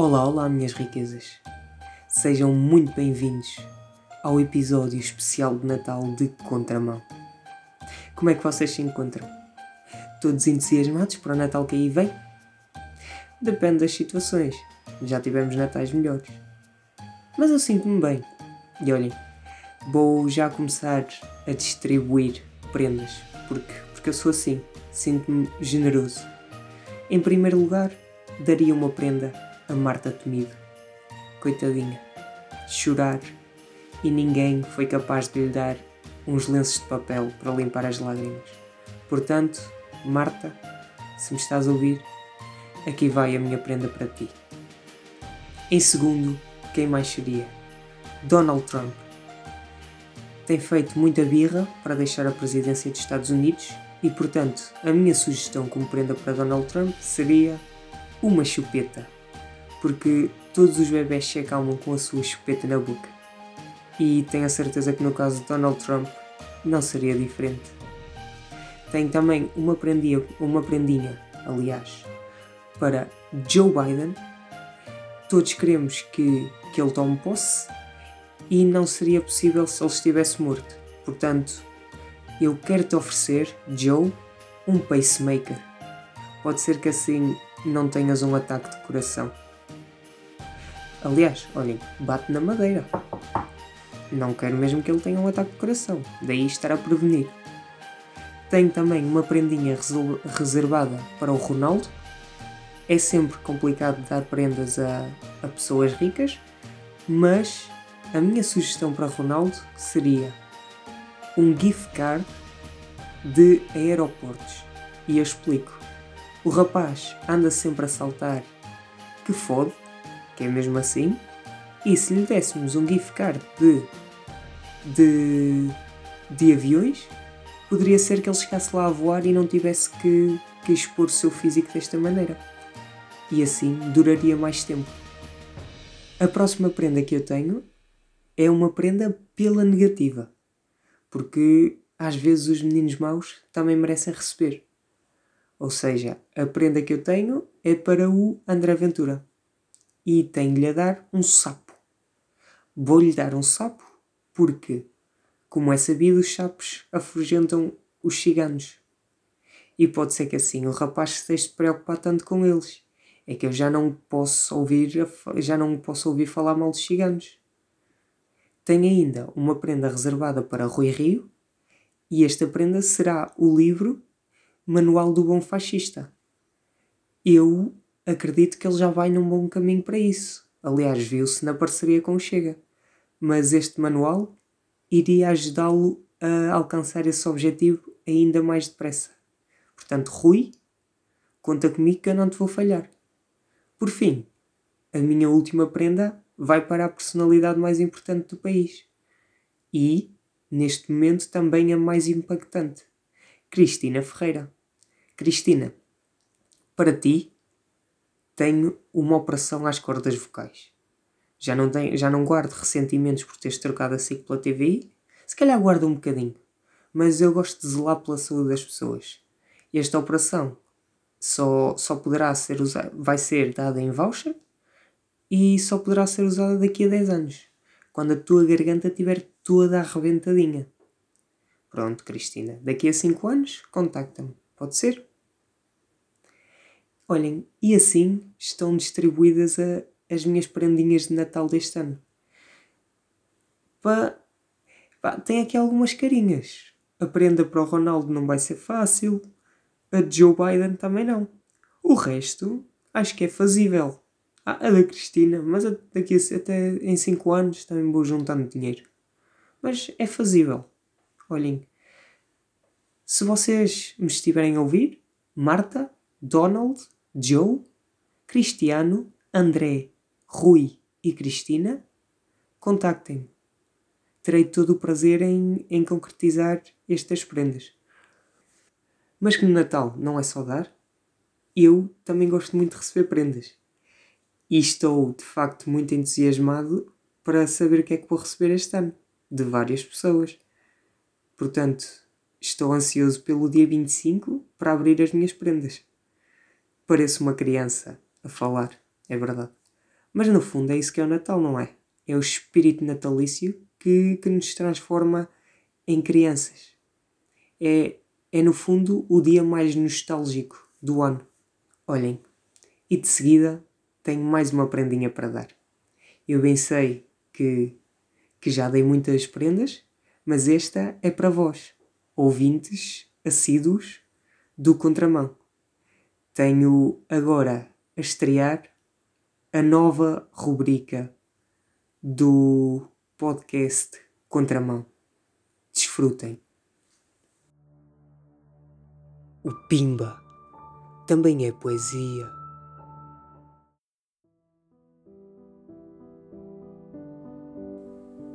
Olá, olá, minhas riquezas. Sejam muito bem-vindos ao episódio especial de Natal de Contramão. Como é que vocês se encontram? Todos entusiasmados para o Natal que aí vem? Depende das situações. Já tivemos Natais melhores. Mas eu sinto-me bem. E olhem, vou já começar a distribuir prendas. Porque, porque eu sou assim. Sinto-me generoso. Em primeiro lugar, daria uma prenda a Marta Temido. Coitadinha. Chorar. E ninguém foi capaz de lhe dar uns lenços de papel para limpar as lágrimas. Portanto, Marta, se me estás a ouvir, aqui vai a minha prenda para ti. Em segundo, quem mais seria? Donald Trump. Tem feito muita birra para deixar a presidência dos Estados Unidos e, portanto, a minha sugestão como prenda para Donald Trump seria uma chupeta porque todos os bebés se acalmam com a sua chupeta na boca. E tenho a certeza que no caso de Donald Trump não seria diferente. Tenho também uma prendinha, uma prendinha, aliás, para Joe Biden. Todos queremos que, que ele tome posse e não seria possível se ele estivesse morto. Portanto, eu quero te oferecer, Joe, um pacemaker. Pode ser que assim não tenhas um ataque de coração. Aliás, olhem, bate na madeira. Não quero mesmo que ele tenha um ataque de coração, daí estar a prevenir. Tenho também uma prendinha reservada para o Ronaldo. É sempre complicado dar prendas a, a pessoas ricas, mas a minha sugestão para Ronaldo seria um gift card de aeroportos. E eu explico. O rapaz anda sempre a saltar que fode que é mesmo assim, e se lhe dessemos um gift card de, de, de aviões, poderia ser que ele chegasse lá a voar e não tivesse que, que expor o seu físico desta maneira. E assim duraria mais tempo. A próxima prenda que eu tenho é uma prenda pela negativa. Porque às vezes os meninos maus também merecem receber. Ou seja, a prenda que eu tenho é para o André Ventura e tenho-lhe a dar um sapo. Vou-lhe dar um sapo porque, como é sabido, os sapos afugentam os ciganos. E pode ser que assim o rapaz esteja preocupado tanto com eles. É que eu já não posso ouvir, já não posso ouvir falar mal dos ciganos. Tenho ainda uma prenda reservada para Rui Rio e esta prenda será o livro Manual do Bom Fascista. Eu acredito que ele já vai num bom caminho para isso. Aliás, viu-se na parceria com o Chega. Mas este manual iria ajudá-lo a alcançar esse objetivo ainda mais depressa. Portanto, Rui, conta comigo que eu não te vou falhar. Por fim, a minha última prenda vai para a personalidade mais importante do país. E, neste momento, também a mais impactante. Cristina Ferreira. Cristina, para ti, tenho uma operação às cordas vocais. Já não, tenho, já não guardo ressentimentos por teres trocado a SIC pela TVI, se calhar guardo um bocadinho, mas eu gosto de zelar pela saúde das pessoas. Esta operação só, só poderá ser usada, vai ser dada em voucher e só poderá ser usada daqui a 10 anos, quando a tua garganta estiver toda arrebentadinha. Pronto, Cristina, daqui a 5 anos, contacta-me, pode ser? Olhem, e assim estão distribuídas a, as minhas prendinhas de Natal deste ano. Pá, pá, tem aqui algumas carinhas. A prenda para o Ronaldo não vai ser fácil. A de Joe Biden também não. O resto, acho que é fazível. Ah, a da Cristina, mas daqui a, até em 5 anos também vou juntando dinheiro. Mas é fazível. Olhem, se vocês me estiverem a ouvir, Marta, Donald, Joe, Cristiano, André, Rui e Cristina, contactem-me. Terei todo o prazer em, em concretizar estas prendas. Mas que no Natal não é só dar, eu também gosto muito de receber prendas. E estou, de facto, muito entusiasmado para saber o que é que vou receber este ano, de várias pessoas. Portanto, estou ansioso pelo dia 25 para abrir as minhas prendas. Pareço uma criança a falar, é verdade. Mas no fundo é isso que é o Natal, não é? É o espírito natalício que, que nos transforma em crianças. É, é no fundo o dia mais nostálgico do ano. Olhem, e de seguida tenho mais uma prendinha para dar. Eu bem sei que, que já dei muitas prendas, mas esta é para vós, ouvintes assíduos do Contramão. Tenho agora a estrear a nova rubrica do podcast Contramão. Desfrutem. O Pimba também é poesia.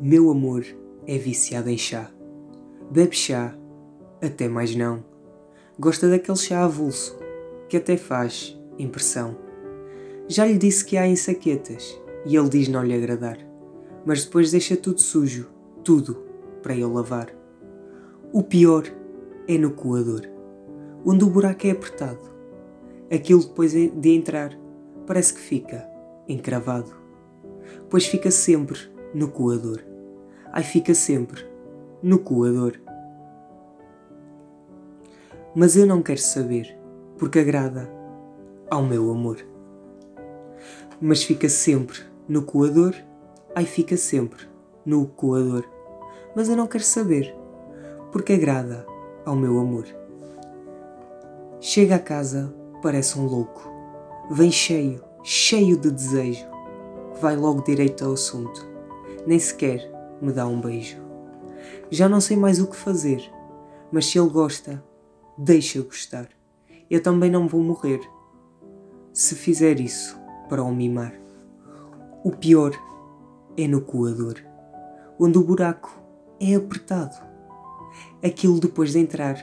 Meu amor é viciado em chá. Bebe chá, até mais não. Gosta daquele chá avulso, que até faz impressão. Já lhe disse que há ensaquetas, e ele diz não lhe agradar. Mas depois deixa tudo sujo, tudo, para eu lavar. O pior é no coador, onde o buraco é apertado. Aquilo depois de entrar parece que fica encravado, pois fica sempre no coador. Ai, fica sempre no coador. Mas eu não quero saber, porque agrada ao meu amor. Mas fica sempre no coador, ai, fica sempre no coador. Mas eu não quero saber, porque agrada ao meu amor. Chega a casa, parece um louco. Vem cheio, cheio de desejo. Vai logo direito ao assunto. Nem sequer me dá um beijo. Já não sei mais o que fazer, mas se ele gosta, deixa gostar. Eu também não vou morrer se fizer isso para o mimar. O pior é no coador, onde o buraco é apertado. Aquilo depois de entrar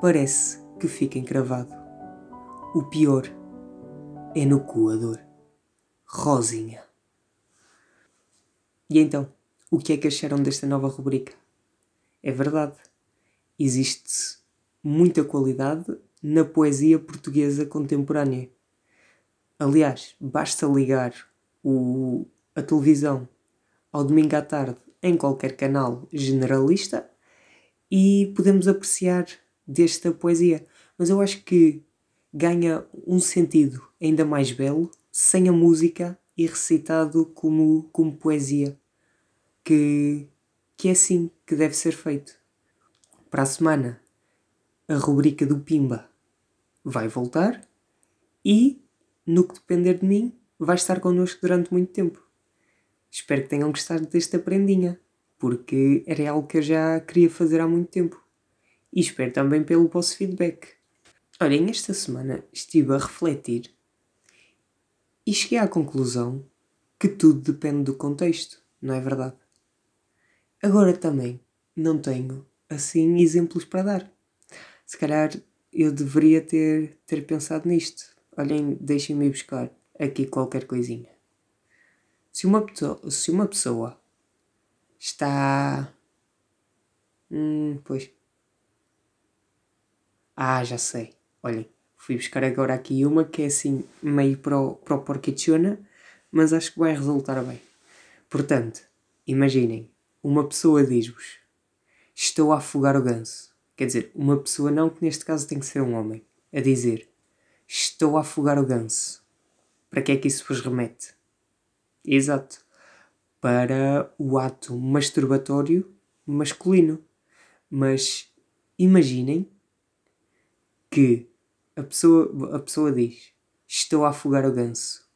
parece que fica encravado. O pior é no coador. Rosinha. E então? O que é que acharam desta nova rubrica? É verdade, existe muita qualidade na poesia portuguesa contemporânea. Aliás, basta ligar o, a televisão ao domingo à tarde em qualquer canal generalista e podemos apreciar desta poesia. Mas eu acho que ganha um sentido ainda mais belo sem a música e recitado como, como poesia que, que é assim que deve ser feito. Para a semana, a rubrica do Pimba vai voltar e, no que depender de mim, vai estar connosco durante muito tempo. Espero que tenham gostado desta prendinha, porque era algo que eu já queria fazer há muito tempo. E espero também pelo vosso feedback. Olhem, esta semana estive a refletir e cheguei à conclusão que tudo depende do contexto, não é verdade? Agora também não tenho assim exemplos para dar. Se calhar eu deveria ter, ter pensado nisto. Olhem, deixem-me buscar aqui qualquer coisinha. Se uma, se uma pessoa está. Hum, pois. Ah, já sei. Olhem, fui buscar agora aqui uma que é assim meio pro, pro porquichona, mas acho que vai resultar bem. Portanto, imaginem, uma pessoa diz-vos: Estou a afogar o ganso. Quer dizer, uma pessoa não, que neste caso tem que ser um homem, a dizer: Estou a afogar o ganso. Para que é que isso vos remete? Exato. Para o ato masturbatório masculino. Mas imaginem que a pessoa, a pessoa diz: Estou a afogar o ganso.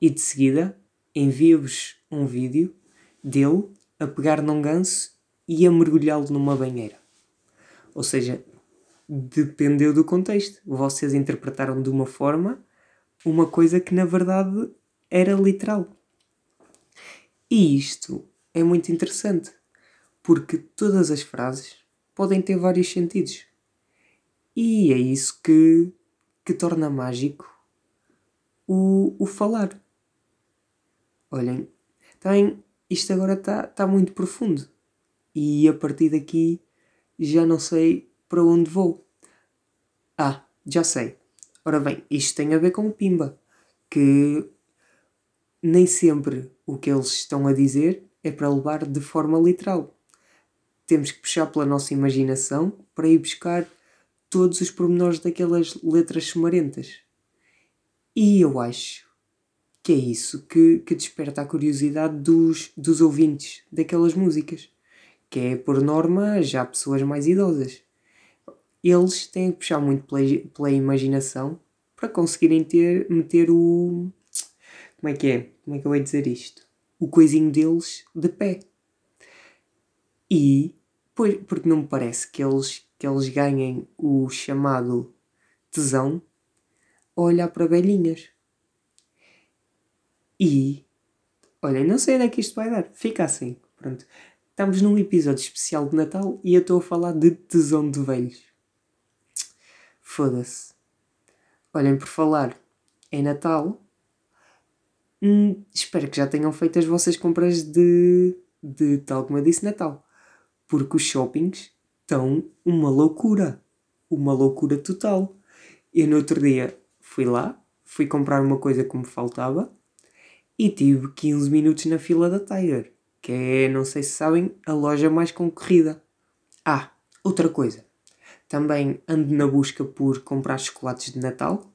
E de seguida envia-vos um vídeo dele a pegar num ganso e a mergulhá-lo numa banheira. Ou seja, dependeu do contexto. Vocês interpretaram de uma forma uma coisa que na verdade era literal. E isto é muito interessante, porque todas as frases podem ter vários sentidos. E é isso que, que torna mágico o, o falar. Olhem, também isto agora está tá muito profundo. E a partir daqui já não sei para onde vou. Ah, já sei. Ora bem, isto tem a ver com o Pimba. Que nem sempre o que eles estão a dizer é para levar de forma literal. Temos que puxar pela nossa imaginação para ir buscar todos os pormenores daquelas letras sumarentas. E eu acho que é isso que, que desperta a curiosidade dos, dos ouvintes daquelas músicas, que é, por norma, já pessoas mais idosas. Eles têm que puxar muito pela, pela imaginação para conseguirem ter, meter o. Como é que é? Como é que eu ia dizer isto? O coisinho deles de pé. E, pois, porque não me parece que eles, que eles ganhem o chamado tesão a olhar para velhinhas. E, olha, não sei onde é que isto vai dar. Fica assim. Pronto. Estamos num episódio especial de Natal e eu estou a falar de tesão de velhos. Foda-se. Olhem, por falar em Natal, hum, espero que já tenham feito as vossas compras de, de tal como eu disse, Natal. Porque os shoppings estão uma loucura. Uma loucura total. Eu no outro dia fui lá, fui comprar uma coisa que me faltava e tive 15 minutos na fila da Tiger, que é, não sei se sabem, a loja mais concorrida. Ah, outra coisa. Também ando na busca por comprar chocolates de Natal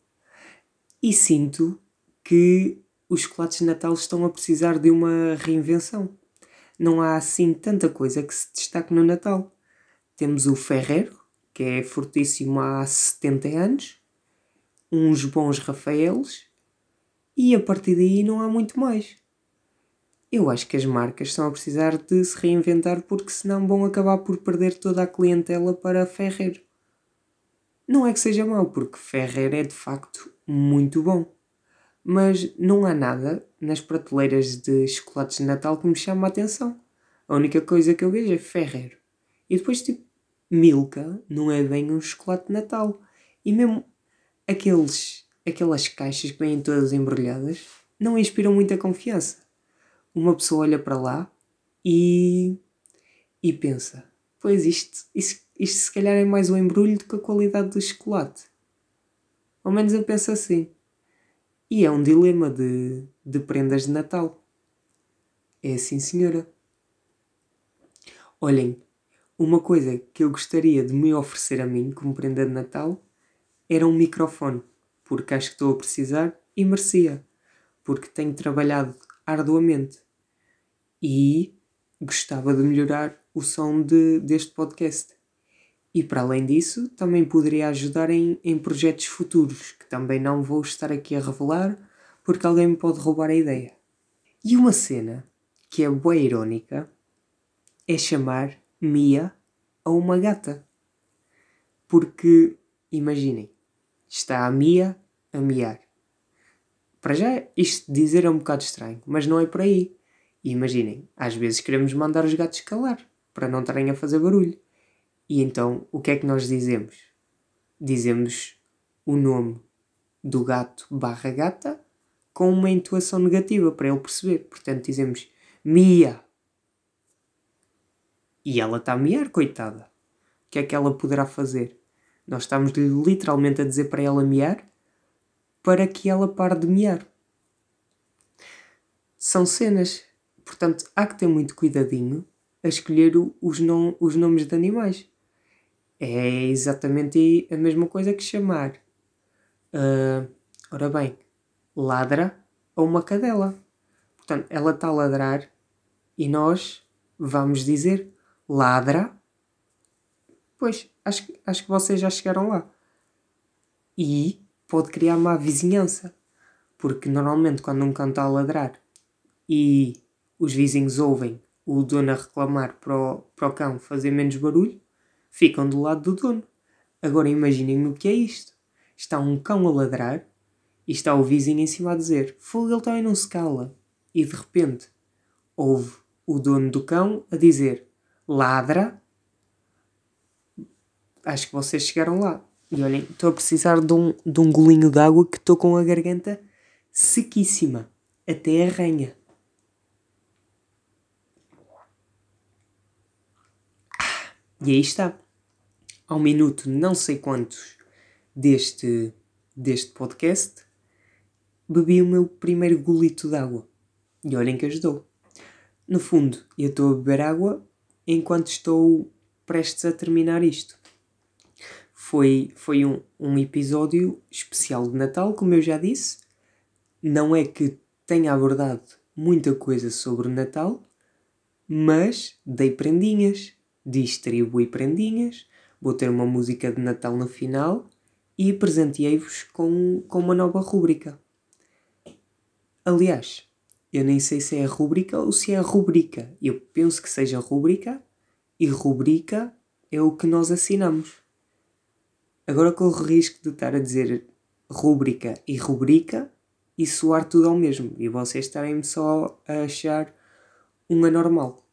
e sinto que os chocolates de Natal estão a precisar de uma reinvenção. Não há assim tanta coisa que se destaque no Natal. Temos o Ferreiro, que é fortíssimo há 70 anos, uns bons Rafaelos e a partir daí não há muito mais. Eu acho que as marcas estão a precisar de se reinventar porque senão vão acabar por perder toda a clientela para Ferreiro. Não é que seja mau, porque Ferreiro é de facto muito bom. Mas não há nada nas prateleiras de chocolates de Natal que me chame a atenção. A única coisa que eu vejo é Ferreiro. E depois, tipo, Milka não é bem um chocolate de Natal. E mesmo aqueles aquelas caixas que vêm todas embrulhadas não inspiram muita confiança. Uma pessoa olha para lá e, e pensa: pois isto, isto, isto se calhar é mais o embrulho do que a qualidade do chocolate. Ao menos eu penso assim. E é um dilema de, de prendas de Natal. É assim, senhora. Olhem, uma coisa que eu gostaria de me oferecer a mim como prenda de Natal era um microfone porque acho que estou a precisar e merecia, porque tenho trabalhado arduamente e gostava de melhorar o som de, deste podcast. E para além disso, também poderia ajudar em, em projetos futuros, que também não vou estar aqui a revelar, porque alguém me pode roubar a ideia. E uma cena que é boa irónica é chamar Mia a uma gata. Porque, imaginem, está a Mia a miar. Para já, isto dizer é um bocado estranho, mas não é por aí. E imaginem, às vezes queremos mandar os gatos calar, para não estarem a fazer barulho. E então, o que é que nós dizemos? Dizemos o nome do gato barra gata com uma intuação negativa para ele perceber. Portanto, dizemos Mia. E ela está a miar, coitada. O que é que ela poderá fazer? Nós estamos literalmente a dizer para ela miar para que ela pare de miar. São cenas, portanto, há que ter muito cuidadinho a escolher os, nom os nomes de animais. É exatamente a mesma coisa que chamar. Uh, ora bem, ladra a uma cadela. Portanto, ela está a ladrar e nós vamos dizer ladra Pois, acho, acho que vocês já chegaram lá. E pode criar má vizinhança. Porque normalmente quando um cão está a ladrar e os vizinhos ouvem o dono a reclamar para o, para o cão fazer menos barulho, ficam do lado do dono. Agora imaginem o que é isto. Está um cão a ladrar e está o vizinho em cima a dizer fogo, ele também não se cala. E de repente ouve o dono do cão a dizer ladra acho que vocês chegaram lá. E olhem, estou a precisar de um, de um golinho de água que estou com a garganta sequíssima. Até arranha. E aí está. Ao minuto não sei quantos deste, deste podcast, bebi o meu primeiro golito de água. E olhem que ajudou. No fundo, eu estou a beber água enquanto estou prestes a terminar isto. Foi, foi um, um episódio especial de Natal, como eu já disse. Não é que tenha abordado muita coisa sobre Natal, mas dei prendinhas, distribuí prendinhas, vou ter uma música de Natal no final e presenteei-vos com, com uma nova rúbrica. Aliás, eu nem sei se é rúbrica ou se é rubrica. Eu penso que seja rúbrica e rubrica é o que nós assinamos. Agora corro o risco de estar a dizer rúbrica e rubrica e soar tudo ao mesmo e vocês estarem só a achar um anormal.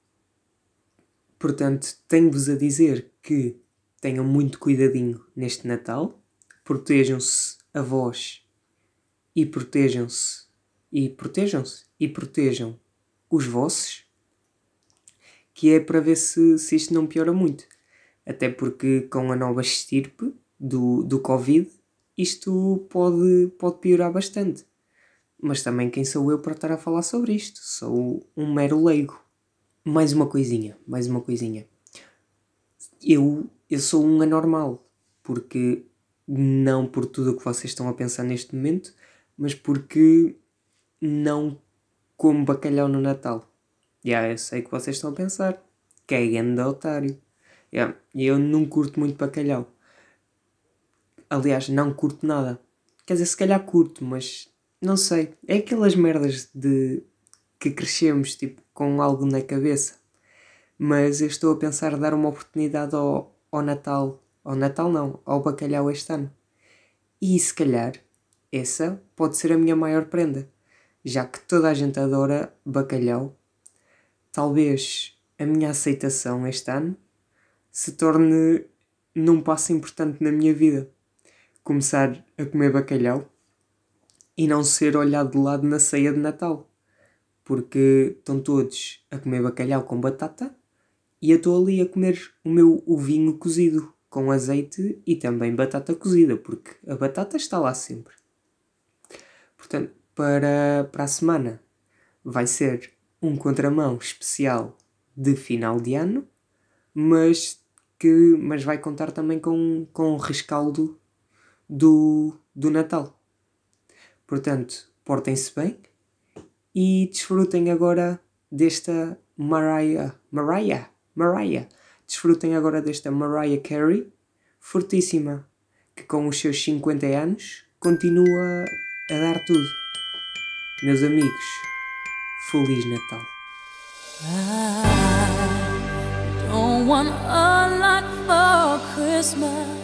Portanto, tenho-vos a dizer que tenham muito cuidadinho neste Natal, protejam-se a vós e protejam-se e protejam-se e protejam os vossos, que é para ver se, se isto não piora muito. Até porque com a nova estirpe do, do Covid, isto pode, pode piorar bastante. Mas também quem sou eu para estar a falar sobre isto? Sou um mero leigo. Mais uma coisinha, mais uma coisinha. Eu, eu sou um anormal, porque não por tudo o que vocês estão a pensar neste momento, mas porque não como bacalhau no Natal. Já, yeah, eu sei que vocês estão a pensar. Que é grande otário. Yeah, eu não curto muito bacalhau. Aliás, não curto nada. Quer dizer, se calhar curto, mas não sei. É aquelas merdas de que crescemos tipo com algo na cabeça. Mas eu estou a pensar dar uma oportunidade ao, ao Natal. Ao Natal não, ao bacalhau este ano. E se calhar essa pode ser a minha maior prenda já que toda a gente adora bacalhau, talvez a minha aceitação este ano se torne num passo importante na minha vida. Começar a comer bacalhau e não ser olhado de lado na ceia de Natal. Porque estão todos a comer bacalhau com batata e eu estou ali a comer o meu ovinho cozido com azeite e também batata cozida, porque a batata está lá sempre. Portanto, para, para a semana vai ser um contramão especial de final de ano, mas que mas vai contar também com, com o rescaldo do, do Natal. Portanto, portem-se bem e desfrutem agora desta Mariah, Mariah, Mariah. Desfrutem agora desta Mariah Carey, fortíssima, que com os seus 50 anos continua a dar tudo. Meus amigos, Feliz Natal. I don't want a lot for Christmas.